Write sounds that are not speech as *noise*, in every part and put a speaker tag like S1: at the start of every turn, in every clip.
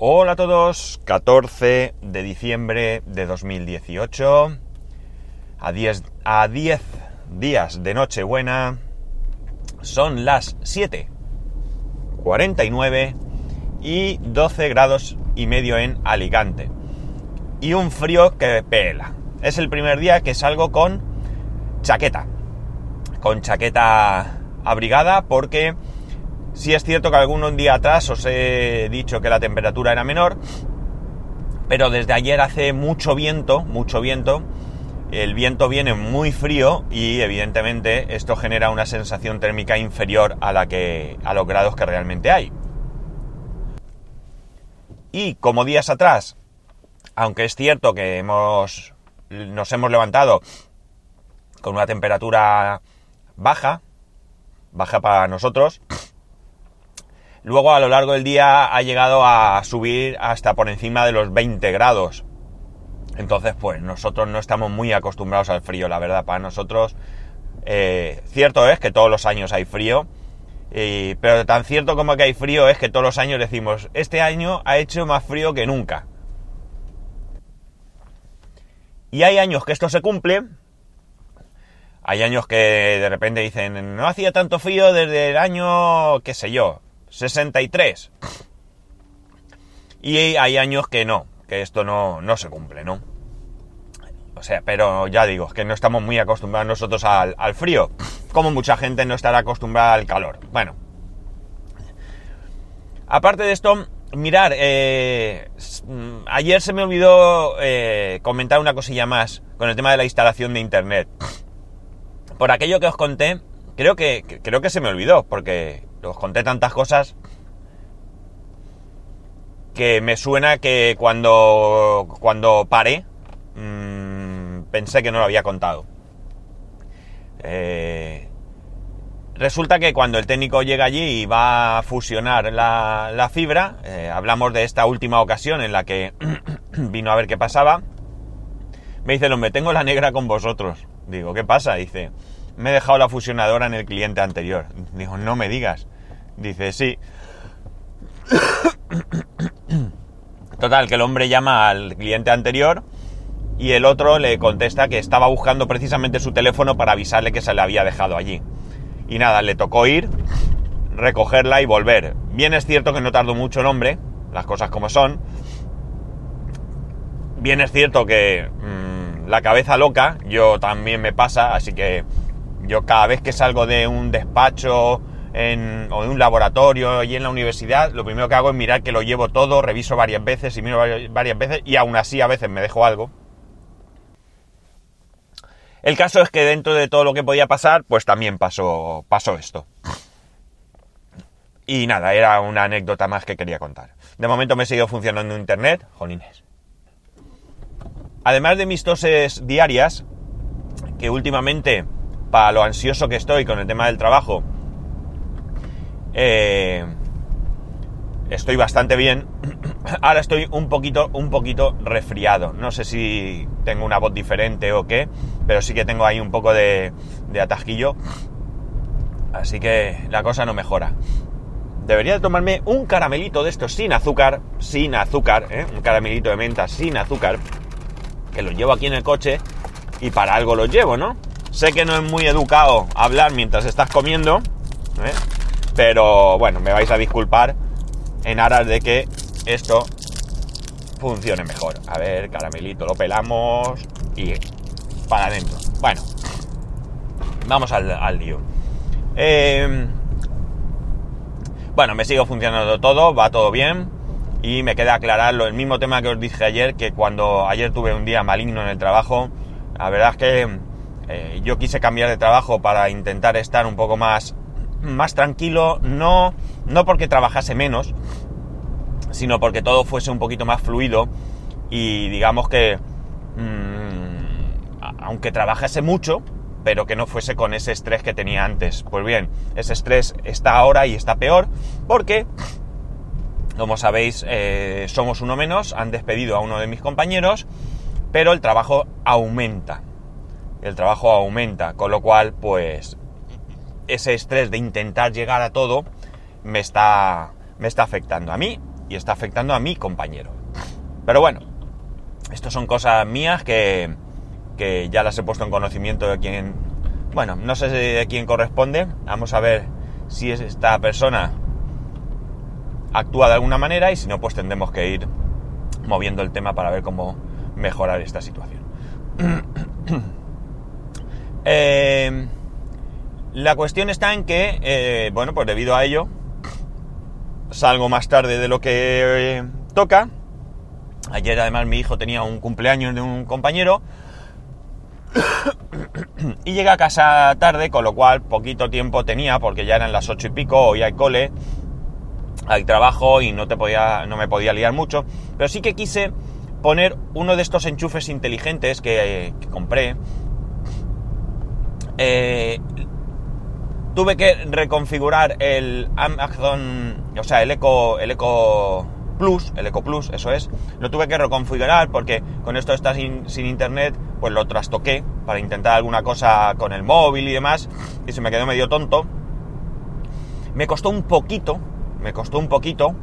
S1: Hola a todos, 14 de diciembre de 2018, a 10, a 10 días de Nochebuena, son las 7.49 y 12 grados y medio en Alicante. Y un frío que pela. Es el primer día que salgo con chaqueta, con chaqueta abrigada porque Sí es cierto que algún día atrás os he dicho que la temperatura era menor, pero desde ayer hace mucho viento, mucho viento. El viento viene muy frío y evidentemente esto genera una sensación térmica inferior a la que a los grados que realmente hay. Y como días atrás, aunque es cierto que hemos nos hemos levantado con una temperatura baja, baja para nosotros, Luego a lo largo del día ha llegado a subir hasta por encima de los 20 grados. Entonces, pues nosotros no estamos muy acostumbrados al frío, la verdad. Para nosotros, eh, cierto es que todos los años hay frío, pero tan cierto como que hay frío es que todos los años decimos, este año ha hecho más frío que nunca. Y hay años que esto se cumple, hay años que de repente dicen, no hacía tanto frío desde el año, qué sé yo, 63. Y hay años que no, que esto no, no se cumple, ¿no? O sea, pero ya digo, es que no estamos muy acostumbrados nosotros al, frío, como mucha gente no estará acostumbrada al calor. Bueno. Aparte de esto, mirar, eh, ayer se me olvidó eh, comentar una cosilla más con el tema de la instalación de internet. Por aquello que os conté, creo que, creo que se me olvidó, porque os conté tantas cosas que me suena que cuando, cuando paré mmm, pensé que no lo había contado. Eh, resulta que cuando el técnico llega allí y va a fusionar la, la fibra, eh, hablamos de esta última ocasión en la que *clears throat* vino a ver qué pasaba, me dice hombre, tengo la negra con vosotros. Digo, ¿qué pasa? Dice, me he dejado la fusionadora en el cliente anterior. Digo, no me digas. Dice, sí. Total, que el hombre llama al cliente anterior y el otro le contesta que estaba buscando precisamente su teléfono para avisarle que se le había dejado allí. Y nada, le tocó ir, recogerla y volver. Bien es cierto que no tardó mucho el hombre, las cosas como son. Bien es cierto que mm, la cabeza loca, yo también me pasa, así que yo cada vez que salgo de un despacho o de un laboratorio y en la universidad, lo primero que hago es mirar que lo llevo todo, reviso varias veces y miro varias, veces y aún así a veces me dejo algo. El caso es que dentro de todo lo que podía pasar, pues también pasó, pasó esto. Y nada, era una anécdota más que quería contar. De momento me he seguido funcionando en internet, jolines. Además de mis toses diarias, que últimamente para lo ansioso que estoy con el tema del trabajo, eh, estoy bastante bien. *clears throat* Ahora estoy un poquito, un poquito resfriado. No sé si tengo una voz diferente o qué, pero sí que tengo ahí un poco de, de atasquillo. Así que la cosa no mejora. Debería tomarme un caramelito de estos sin azúcar, sin azúcar, ¿eh? un caramelito de menta sin azúcar, que lo llevo aquí en el coche y para algo lo llevo, ¿no? Sé que no es muy educado hablar mientras estás comiendo, ¿eh? pero bueno, me vais a disculpar en aras de que esto funcione mejor. A ver, caramelito, lo pelamos y para adentro. Bueno, vamos al, lío. Em, bueno, me sigo funcionando todo, va todo bien. Y me queda aclarar el mismo tema que os dije ayer, que cuando ayer tuve un día maligno en el trabajo, la verdad es que eh, yo quise cambiar de trabajo para intentar estar un poco más, más tranquilo, no, no porque trabajase menos, sino porque todo fuese un poquito más fluido y digamos que, mm, aunque trabajase mucho, pero que no fuese con ese estrés que tenía antes. Pues bien, ese estrés está ahora y está peor porque, como sabéis, eh, somos uno menos, han despedido a uno de mis compañeros, pero el trabajo aumenta el trabajo aumenta, con lo cual, pues, ese estrés de intentar llegar a todo me está, me está afectando a mí y está afectando a mi compañero. Pero bueno, estas son cosas mías que, que ya las he puesto en conocimiento de quien, bueno, no sé de quién corresponde. Vamos a ver si es esta persona actúa de alguna manera y si no, pues tendremos que ir moviendo el tema para ver cómo mejorar esta situación. *clears throat* Eh, la cuestión está en que, eh, bueno, pues debido a ello, salgo más tarde de lo que eh, toca. Ayer además mi hijo tenía un cumpleaños de un compañero *coughs* y llega a casa tarde, con lo cual poquito tiempo tenía, porque ya eran las ocho y pico, hoy hay cole, hay trabajo y no, te podía, no me podía liar mucho, pero sí que quise poner uno de estos enchufes inteligentes que, compré. Eh, tuve que reconfigurar el Amazon, o sea, el Eco, el Eco Plus, el Eco Plus, eso es, lo tuve que reconfigurar porque con esto está sin, internet, pues lo trastoqué para intentar alguna cosa con el móvil y demás, y se me quedó medio tonto. Me costó un poquito, me costó un poquito,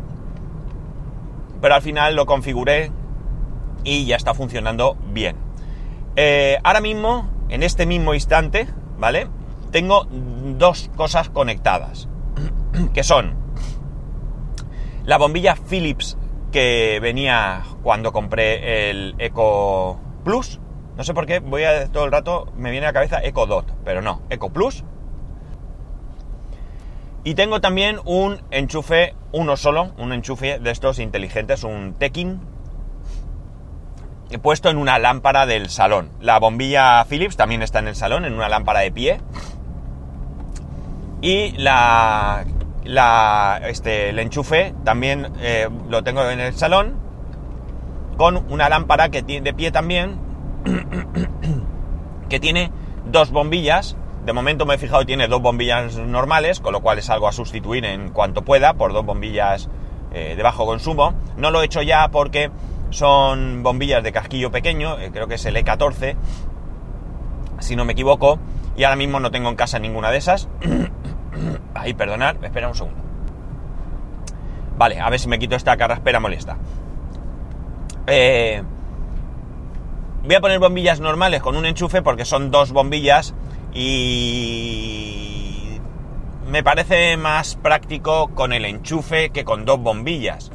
S1: pero al final lo configuré y ya está funcionando bien. Eh, ahora mismo, en este mismo instante, ¿vale? Tengo dos cosas conectadas, *clears throat* que son la bombilla Philips que venía cuando compré el Eco Plus. No sé por qué, voy a todo el rato, me viene a la cabeza Eco Dot, pero no, Eco Plus. Y tengo también un enchufe, uno solo, un enchufe de estos inteligentes, un Tekin, puesto en una lámpara del salón. La bombilla Philips también está en el salón, en una lámpara de pie. Y la la, este, el enchufe también eh, lo tengo en el salón con una lámpara que tiene de pie también *coughs* que tiene dos bombillas de momento me he fijado tiene dos bombillas normales con lo cual es algo a sustituir en cuanto pueda por dos bombillas eh, de bajo consumo no lo he hecho ya porque son bombillas de casquillo pequeño eh, creo que es el E14 si no me equivoco y ahora mismo no tengo en casa ninguna de esas *coughs* Ay, perdonad, espera un segundo. Vale, a ver si me quito esta carraspera molesta. Eh, voy a poner bombillas normales con un enchufe porque son dos bombillas y me parece más práctico con el enchufe que con dos bombillas.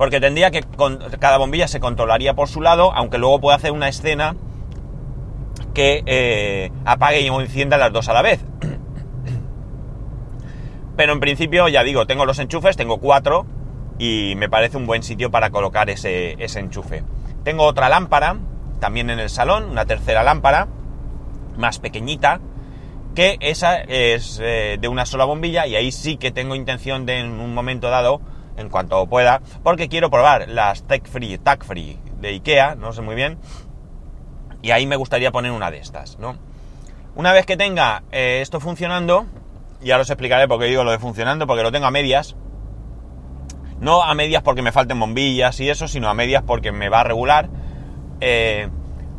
S1: Porque tendría que cada bombilla se controlaría por su lado, aunque luego pueda hacer una escena que eh, apague y encienda las dos a la vez. *clears throat* Pero en principio, ya digo, tengo los enchufes, tengo cuatro y me parece un buen sitio para colocar ese, enchufe. Tengo otra lámpara, también en el salón, una tercera lámpara, más pequeñita, que esa es eh, de una sola bombilla y ahí sí que tengo intención de en un momento dado, en cuanto pueda, porque quiero probar las Tech Free, Tag Free de Ikea, no sé muy bien, y ahí me gustaría poner una de estas, ¿no? Una vez que tenga eh, esto funcionando, ya os explicaré por qué digo lo de funcionando, porque lo tengo a medias. No a medias porque me falten bombillas y eso, sino a medias porque me va a regular. Eh,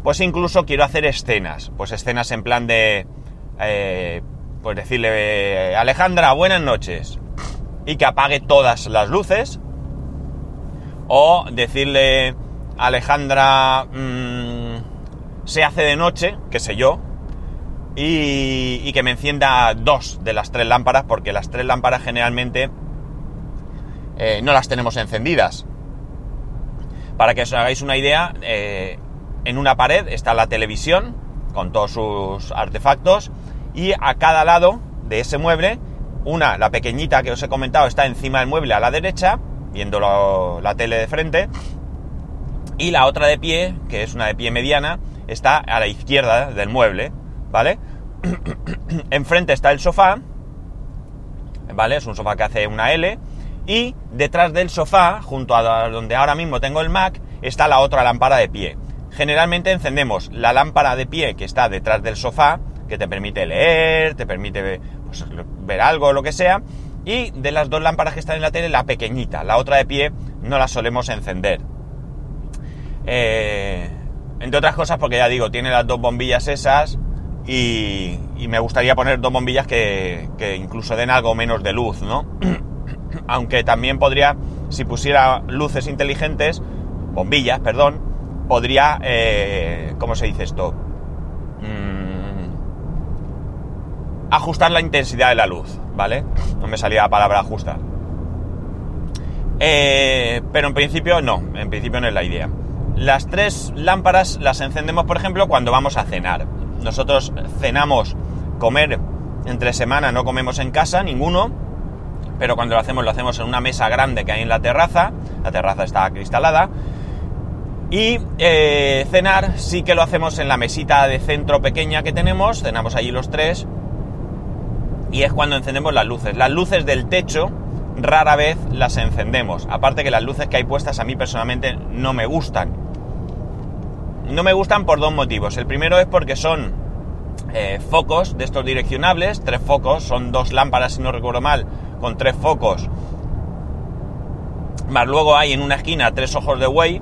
S1: pues incluso quiero hacer escenas. Pues escenas en plan de... Eh, pues decirle, Alejandra, buenas noches. Y que apague todas las luces. O decirle, Alejandra, mm, se hace de noche, qué sé yo, y, que me encienda dos de las tres lámparas, porque las tres lámparas generalmente eh, no las tenemos encendidas. Para que os hagáis una idea, eh, en una pared está la televisión con todos sus artefactos y a cada lado de ese mueble, una, la pequeñita que os he comentado, está encima del mueble a la derecha, viendo la tele de frente, y la otra de pie, que es una de pie mediana, está a la izquierda del mueble. ¿vale? *coughs* Enfrente está el sofá, ¿vale? Es un sofá que hace una L. Y detrás del sofá, junto a donde ahora mismo tengo el Mac, está la otra lámpara de pie. Generalmente encendemos la lámpara de pie que está detrás del sofá, que te permite leer, te permite ver algo o lo que sea. Y de las dos lámparas que están en la tele, la pequeñita, la otra de pie, no la solemos encender. Eh, entre otras cosas porque ya digo, tiene las dos bombillas esas, y, me gustaría poner dos bombillas que, incluso den algo menos de luz, ¿no? *clears throat* aunque también podría, si pusiera luces inteligentes, bombillas, perdón, podría, eh, ¿cómo se dice esto? Mm, ajustar la intensidad de la luz, ¿vale? No me salía la palabra ajustar. Eh, pero en principio no, en principio no es la idea. Las tres lámparas las encendemos, por ejemplo, cuando vamos a cenar. Nosotros cenamos, comer entre semana, no comemos en casa, ninguno, pero cuando lo hacemos, lo hacemos en una mesa grande que hay en la terraza. La terraza está cristalada. Y eh, cenar sí que lo hacemos en la mesita de centro pequeña que tenemos, cenamos allí los tres, y es cuando encendemos las luces. Las luces del techo rara vez las encendemos, aparte que las luces que hay puestas a mí personalmente no me gustan. No me gustan por dos motivos. El primero es porque son eh, focos de estos direccionables, tres focos, son dos lámparas si no recuerdo mal, con tres focos. Más luego hay en una esquina tres ojos de buey,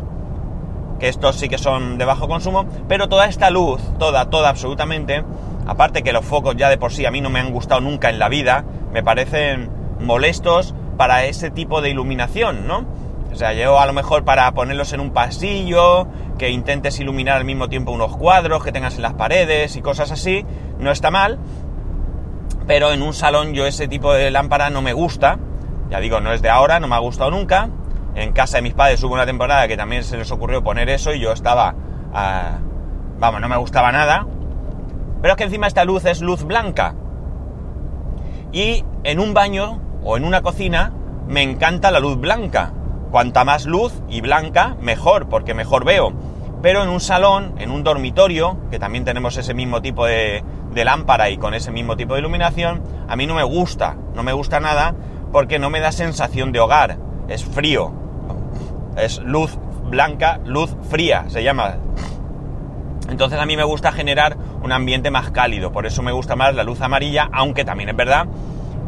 S1: que estos sí que son de bajo consumo, pero toda esta luz, toda, toda absolutamente, aparte que los focos ya de por sí a mí no me han gustado nunca en la vida, me parecen molestos para ese tipo de iluminación, ¿no? O sea, yo a lo mejor para ponerlos en un pasillo, que intentes iluminar al mismo tiempo unos cuadros que tengas en las paredes y cosas así, no está mal, pero en un salón yo ese tipo de lámpara no me gusta, ya digo, no es de ahora, no me ha gustado nunca, en casa de mis padres hubo una temporada que también se les ocurrió poner eso y yo estaba... Ah, vamos, no me gustaba nada. Pero es que encima esta luz es luz blanca. Y en un baño o en una cocina me encanta la luz blanca. Cuanta más luz y blanca, mejor, porque mejor veo. Pero en un salón, en un dormitorio, que también tenemos ese mismo tipo de, de lámpara y con ese mismo tipo de iluminación, a mí no me gusta, no me gusta nada porque no me da sensación de hogar, es frío, es luz blanca, luz fría, se llama. Entonces a mí me gusta generar un ambiente más cálido, por eso me gusta más la luz amarilla, aunque también es verdad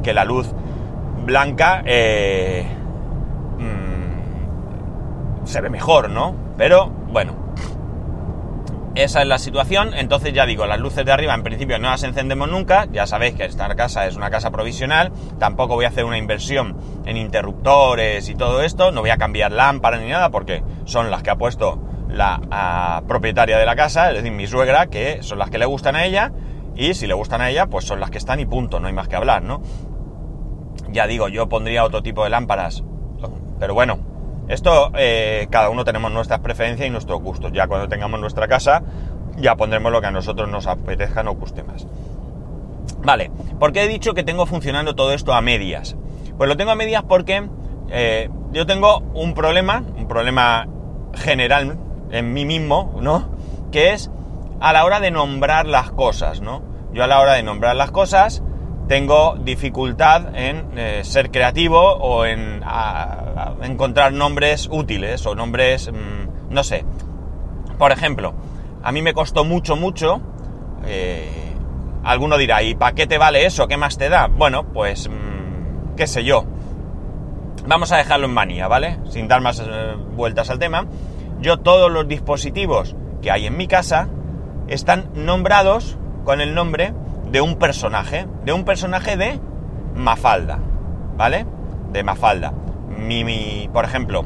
S1: que la luz blanca eh, mm, se ve mejor, ¿no? Pero bueno, esa es la situación, entonces ya digo, las luces de arriba en principio no las encendemos nunca, ya sabéis que esta casa es una casa provisional, tampoco voy a hacer una inversión en interruptores y todo esto, no voy a cambiar lámparas ni nada porque son las que ha puesto la propietaria de la casa, es decir, mi suegra, que son las que le gustan a ella, y si le gustan a ella, pues son las que están y punto, no hay más que hablar, ¿no? Ya digo, yo pondría otro tipo de lámparas, pero bueno, esto, eh, cada uno tenemos nuestras preferencias y nuestros gustos. Ya cuando tengamos nuestra casa, ya pondremos lo que a nosotros nos apetezca, o guste más. Vale, ¿por qué he dicho que tengo funcionando todo esto a medias? Pues lo tengo a medias porque eh, yo tengo un problema, un problema general en mí mismo, ¿no? Que es a la hora de nombrar las cosas, ¿no? Yo a la hora de nombrar las cosas tengo dificultad en eh, ser creativo o en encontrar nombres útiles o nombres, mm, no sé. Por ejemplo, a mí me costó mucho, mucho. Eh, alguno dirá, ¿y para qué te vale eso? ¿Qué más te da? Bueno, pues, mm, qué sé yo. Vamos a dejarlo en manía, ¿vale? Sin dar más eh, vueltas al tema. Yo todos los dispositivos que hay en mi casa están nombrados con el nombre de un personaje, de un personaje de Mafalda, ¿vale? De Mafalda. Mi, por ejemplo,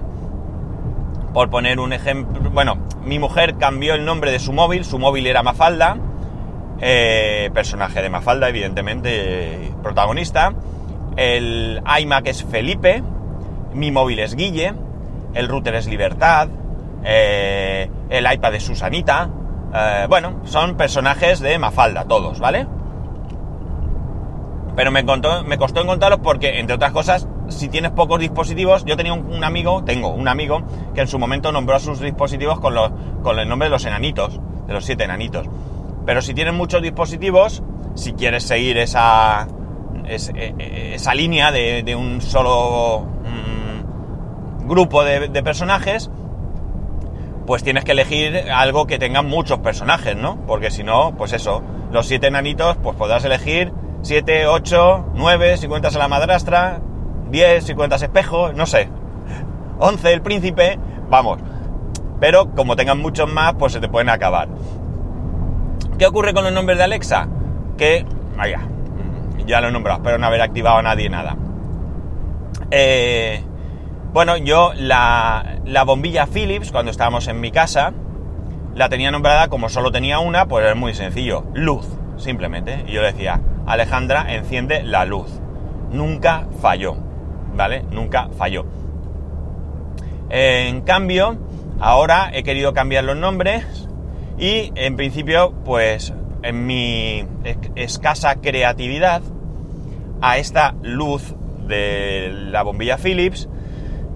S1: por poner un ejemplo, bueno, mi mujer cambió el nombre de su móvil, su móvil era Mafalda, eh, personaje de Mafalda, evidentemente, protagonista. El iMac es Felipe, mi móvil es Guille, el router es Libertad, eh, el iPad es Susanita. Eh, bueno, son personajes de Mafalda, todos, ¿vale? Pero me, me costó encontrarlos porque, entre otras cosas, si tienes pocos dispositivos, yo tenía un, amigo, tengo un amigo, que en su momento nombró a sus dispositivos con, los, con el nombre de los enanitos, de los siete enanitos. Pero si tienes muchos dispositivos, si quieres seguir esa, e, esa línea de, un solo mm, grupo de, de, personajes, pues tienes que elegir algo que tenga muchos personajes, ¿no? Porque si no, pues eso, los siete enanitos, pues podrás elegir 7, 8, 9 si cuentas a la madrastra, 10 si cuentas espejo, no sé. 11 el príncipe, vamos. Pero como tengan muchos más, pues se te pueden acabar. ¿Qué ocurre con los nombres de Alexa? Que, vaya, ya lo he nombrado, espero no haber activado a nadie nada. Eh, bueno, yo la, la bombilla Philips, cuando estábamos en mi casa, la tenía nombrada como solo tenía una, pues es muy sencillo, luz, simplemente. Y yo le decía, Alejandra, enciende la luz. Nunca falló, ¿vale? Nunca falló. En cambio, ahora he querido cambiar los nombres y en principio, pues en mi escasa creatividad, a esta luz de la bombilla Philips,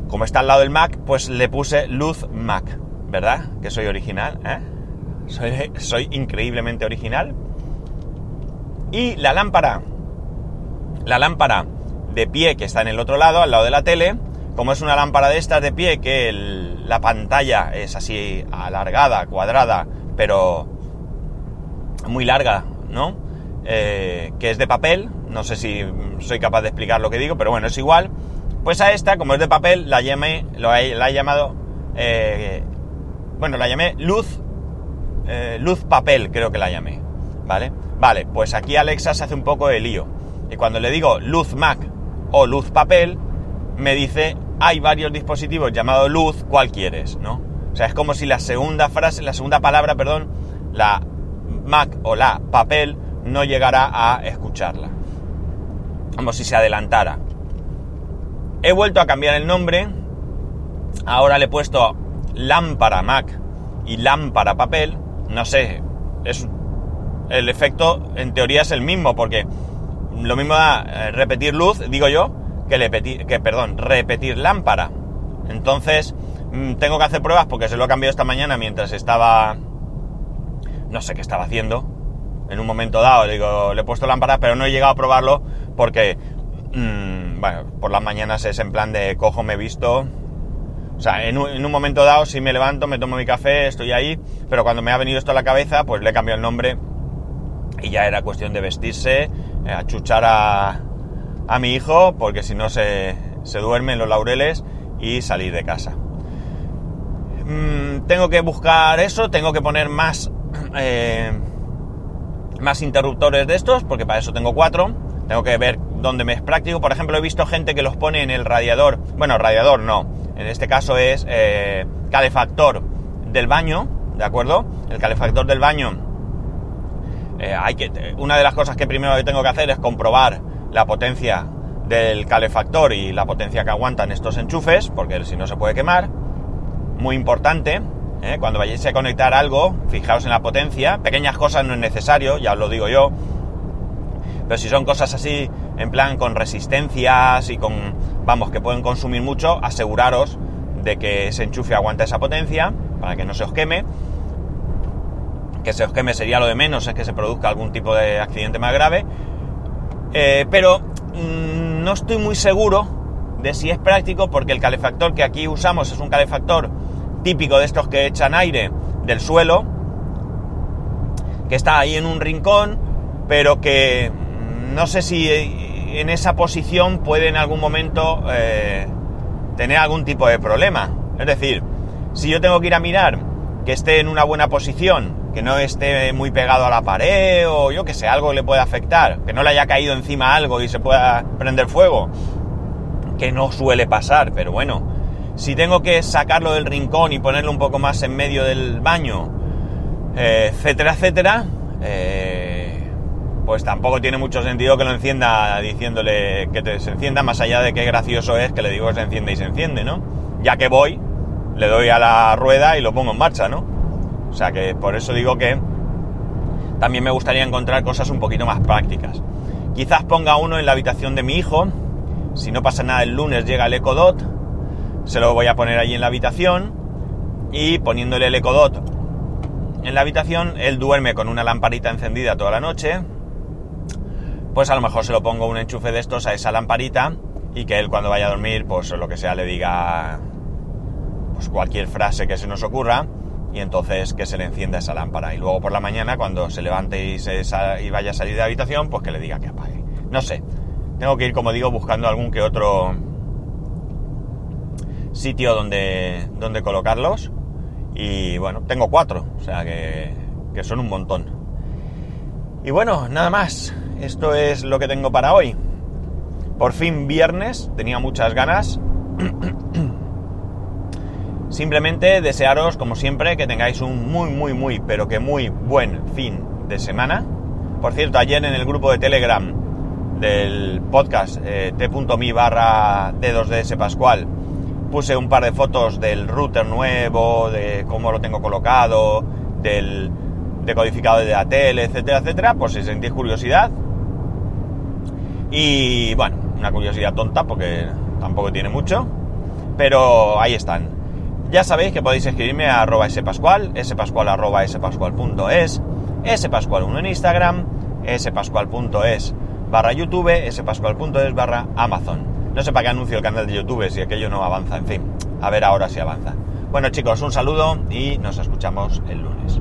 S1: como está al lado del Mac, pues le puse luz Mac. ¿Verdad? Que soy original, ¿eh? Soy, soy increíblemente original. Y la lámpara, la lámpara de pie que está en el otro lado, al lado de la tele, como es una lámpara de estas de pie que la pantalla es así alargada, cuadrada, pero muy larga, ¿no? Eh, que es de papel, no sé si soy capaz de explicar lo que digo, pero bueno, es igual. Pues a esta, como es de papel, la, llamé, lo la he llamado eh, bueno, la llamé luz, eh, luz papel, creo que la llamé, ¿vale? Vale, pues aquí Alexa se hace un poco de lío. Y cuando le digo luz Mac o luz papel, me dice, hay varios dispositivos llamados luz, ¿cuál quieres? ¿No? O sea, es como si la segunda frase, la segunda palabra, perdón, la Mac o la papel, no llegara a escucharla. Como si se adelantara. He vuelto a cambiar el nombre. Ahora le he puesto lámpara Mac y lámpara papel, no sé, es, el efecto en teoría es el mismo, porque lo mismo da eh, repetir luz, digo yo, que, repetir, que perdón, repetir lámpara. Entonces, mm, tengo que hacer pruebas porque se lo he cambiado esta mañana mientras estaba... No sé qué estaba haciendo. En un momento dado, digo, le he puesto lámpara, pero no he llegado a probarlo porque, mm, bueno, por las mañanas es en plan de cojo, me he visto, o sea, en un, momento dado, si me levanto, me tomo mi café, estoy ahí, pero cuando me ha venido esto a la cabeza, pues le cambiado el nombre y ya era cuestión de vestirse, eh, achuchar a, a mi hijo, porque si no se, se duerme en los laureles y salir de casa. Mm, tengo que buscar eso, tengo que poner más, eh, más interruptores de estos, porque para eso tengo cuatro. Tengo que ver dónde me es práctico. Por ejemplo, he visto gente que los pone en el radiador. Bueno, radiador no en este caso es eh, calefactor del baño, ¿de acuerdo? El calefactor del baño, eh, hay que, una de las cosas que primero tengo que hacer es comprobar la potencia del calefactor y la potencia que aguantan estos enchufes, porque si no se puede quemar. Muy importante, ¿eh? cuando vayáis a conectar algo, fijaos en la potencia. Pequeñas cosas no es necesario, ya os lo digo yo. Pero si son cosas así, en plan con resistencias y con vamos, que pueden consumir mucho, aseguraros de que ese enchufe aguanta esa potencia para que no se os queme. Que se os queme sería lo de menos, es que se produzca algún tipo de accidente más grave. Eh, pero mm, no estoy muy seguro de si es práctico porque el calefactor que aquí usamos es un calefactor típico de estos que echan aire del suelo, que está ahí en un rincón, pero que no sé si en esa posición puede en algún momento eh, tener algún tipo de problema. Es decir, si yo tengo que ir a mirar que esté en una buena posición, que no esté muy pegado a la pared o yo que sé, algo le puede afectar, que no le haya caído encima algo y se pueda prender fuego, que no suele pasar, pero bueno, si tengo que sacarlo del rincón y ponerlo un poco más en medio del baño, eh, etcétera, etcétera, eh, pues tampoco tiene mucho sentido que lo encienda diciéndole que te, se encienda, más allá de qué gracioso es que le digo que se enciende y se enciende, ¿no? Ya que voy, le doy a la rueda y lo pongo en marcha, ¿no? O sea que por eso digo que también me gustaría encontrar cosas un poquito más prácticas. Quizás ponga uno en la habitación de mi hijo, si no pasa nada el lunes llega el Ecodot, se lo voy a poner ahí en la habitación y poniéndole el Ecodot en la habitación, él duerme con una lamparita encendida toda la noche, pues a lo mejor se lo pongo un enchufe de estos a esa lamparita y que él cuando vaya a dormir, pues lo que sea, le diga pues cualquier frase que se nos ocurra y entonces que se le encienda esa lámpara. Y luego por la mañana, cuando se levante y, se y vaya a salir de la habitación, pues que le diga que apague. No sé, tengo que ir, como digo, buscando algún que otro sitio donde, donde colocarlos. Y bueno, tengo cuatro, o sea que, que son un montón. Y bueno, nada más esto es lo que tengo para hoy. Por fin viernes, tenía muchas ganas. *clears throat* Simplemente desearos, como siempre, que tengáis un muy, muy, muy, pero que muy buen fin de semana. Por cierto, ayer en el grupo de Telegram del podcast eh, t.mi barra d2ds pascual puse un par de fotos del router nuevo, de cómo lo tengo colocado, del decodificado de la tele, etcétera, etcétera, por si sentís curiosidad. Y bueno, una curiosidad tonta porque tampoco tiene mucho, pero ahí están. Ya sabéis que podéis escribirme a arroba spascual, spascual arroba spascual.es, spascual1 en Instagram, spascual.es barra YouTube, spascual.es barra Amazon. No sé para qué anuncio el canal de YouTube si aquello no avanza, en fin, a ver ahora si avanza. Bueno chicos, un saludo y nos escuchamos el lunes.